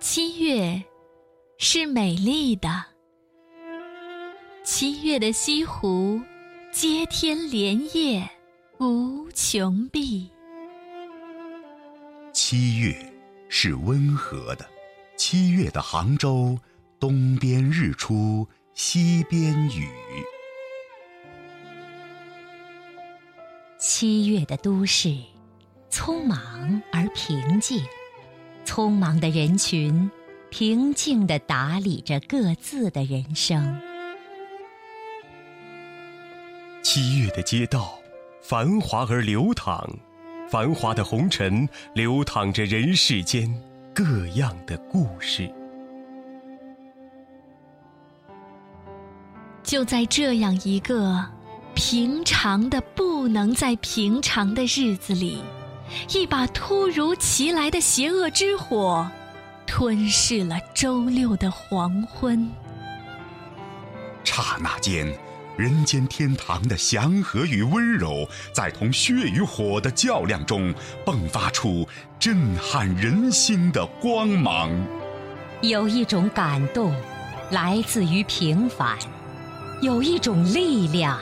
七月是美丽的，七月的西湖，接天莲叶无穷碧。七月是温和的，七月的杭州，东边日出西边雨。七月的都市，匆忙而平静。匆忙的人群，平静地打理着各自的人生。七月的街道，繁华而流淌，繁华的红尘流淌着人世间各样的故事。就在这样一个平常的不能再平常的日子里。一把突如其来的邪恶之火，吞噬了周六的黄昏。刹那间，人间天堂的祥和与温柔，在同血与火的较量中，迸发出震撼人心的光芒。有一种感动，来自于平凡；有一种力量，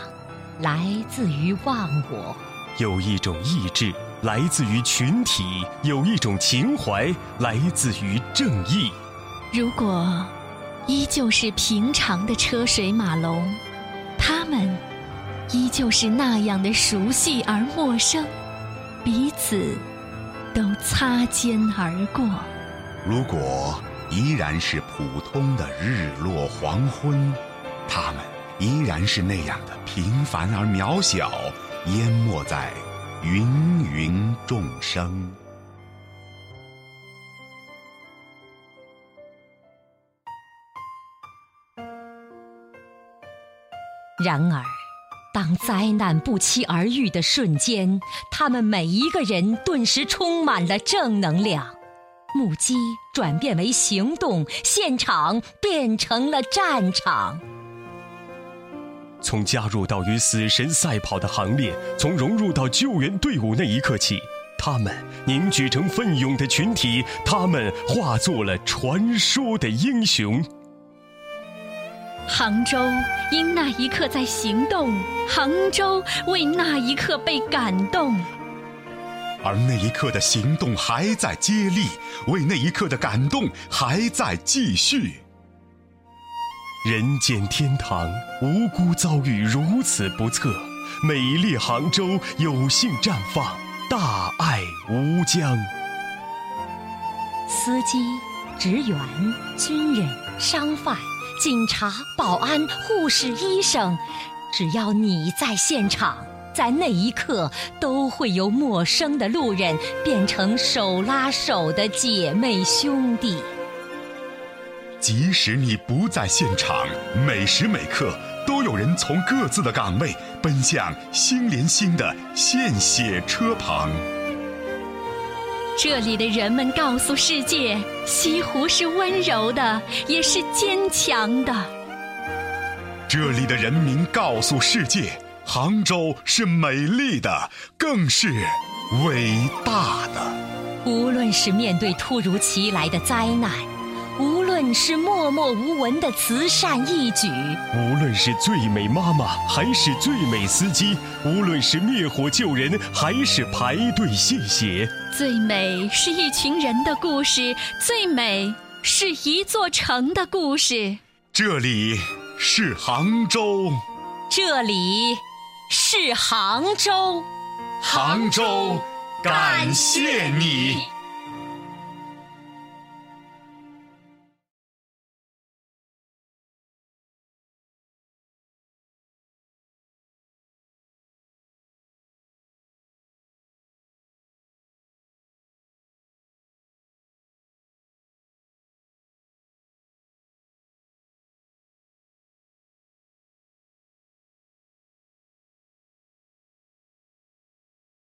来自于忘我；有一种意志。来自于群体，有一种情怀来自于正义。如果依旧是平常的车水马龙，他们依旧是那样的熟悉而陌生，彼此都擦肩而过。如果依然是普通的日落黄昏，他们依然是那样的平凡而渺小，淹没在。芸芸众生。然而，当灾难不期而遇的瞬间，他们每一个人顿时充满了正能量，目击转变为行动，现场变成了战场。从加入到与死神赛跑的行列，从融入到救援队伍那一刻起，他们凝聚成奋勇的群体，他们化作了传说的英雄。杭州因那一刻在行动，杭州为那一刻被感动，而那一刻的行动还在接力，为那一刻的感动还在继续。人间天堂，无辜遭遇如此不测，美丽杭州有幸绽放，大爱无疆。司机、职员、军人、商贩、警察、保安、护士、医生，只要你在现场，在那一刻，都会由陌生的路人变成手拉手的姐妹兄弟。即使你不在现场，每时每刻都有人从各自的岗位奔向心连心的献血车旁。这里的人们告诉世界：西湖是温柔的，也是坚强的。这里的人民告诉世界：杭州是美丽的，更是伟大的。无论是面对突如其来的灾难。无论是默默无闻的慈善义举，无论是最美妈妈还是最美司机，无论是灭火救人还是排队献血，最美是一群人的故事，最美是一座城的故事。这里是杭州，这里是杭州，杭州，感谢你。